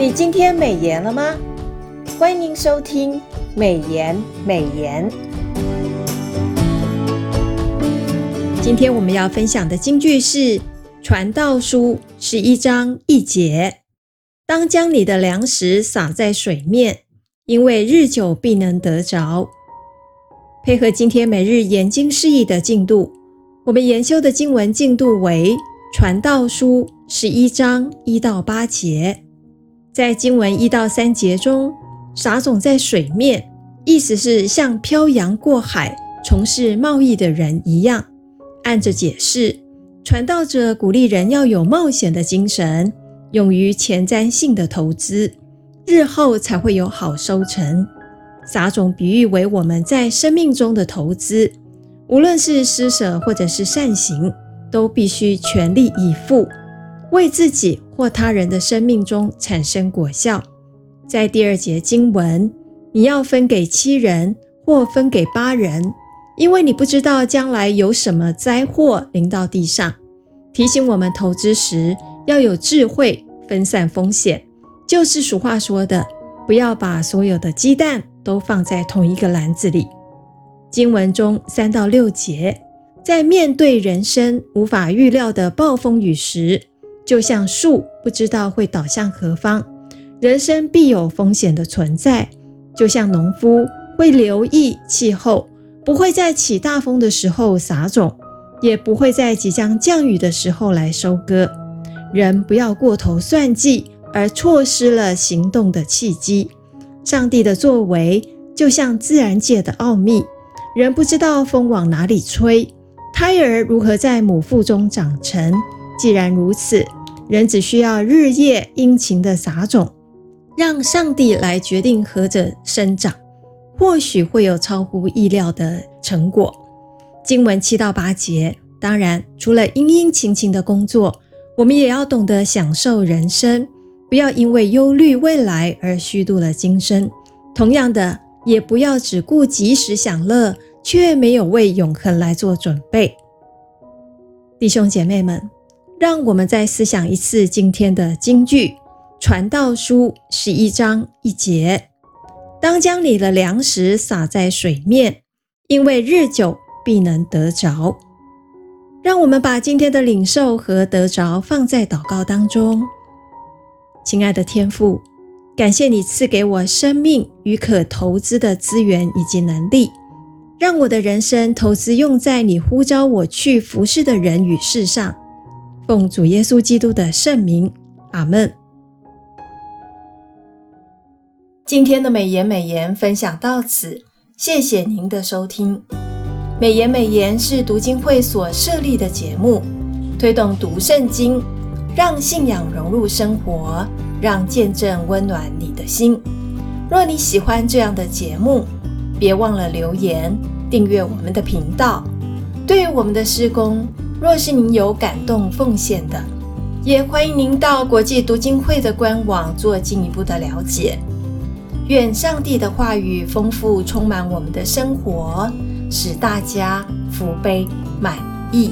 你今天美颜了吗？欢迎收听美颜美颜。今天我们要分享的金句是《传道书》十一章一节：“当将你的粮食撒在水面，因为日久必能得着。”配合今天每日研经释义的进度，我们研修的经文进度为《传道书》十一章一到八节。在经文一到三节中，撒种在水面，意思是像漂洋过海从事贸易的人一样。按着解释，传道者鼓励人要有冒险的精神，勇于前瞻性的投资，日后才会有好收成。撒种比喻为我们在生命中的投资，无论是施舍或者是善行，都必须全力以赴，为自己或他人的生命中产生果效。在第二节经文，你要分给七人或分给八人，因为你不知道将来有什么灾祸临到地上。提醒我们投资时要有智慧，分散风险，就是俗话说的，不要把所有的鸡蛋。都放在同一个篮子里。经文中三到六节，在面对人生无法预料的暴风雨时，就像树不知道会倒向何方，人生必有风险的存在。就像农夫会留意气候，不会在起大风的时候撒种，也不会在即将降雨的时候来收割。人不要过头算计，而错失了行动的契机。上帝的作为就像自然界的奥秘，人不知道风往哪里吹，胎儿如何在母腹中长成。既然如此，人只需要日夜殷勤的撒种，让上帝来决定何者生长，或许会有超乎意料的成果。经文七到八节，当然除了殷殷勤勤的工作，我们也要懂得享受人生。不要因为忧虑未来而虚度了今生，同样的，也不要只顾及时享乐，却没有为永恒来做准备。弟兄姐妹们，让我们再思想一次今天的金句，《传道书》十一章一节：“当将你的粮食撒在水面，因为日久必能得着。”让我们把今天的领受和得着放在祷告当中。亲爱的天父，感谢你赐给我生命与可投资的资源以及能力，让我的人生投资用在你呼召我去服侍的人与事上。奉主耶稣基督的圣名，阿门。今天的美言美言分享到此，谢谢您的收听。美言美言是读经会所设立的节目，推动读圣经。让信仰融入生活，让见证温暖你的心。若你喜欢这样的节目，别忘了留言订阅我们的频道。对于我们的施工，若是您有感动奉献的，也欢迎您到国际读经会的官网做进一步的了解。愿上帝的话语丰富充满我们的生活，使大家福杯满溢。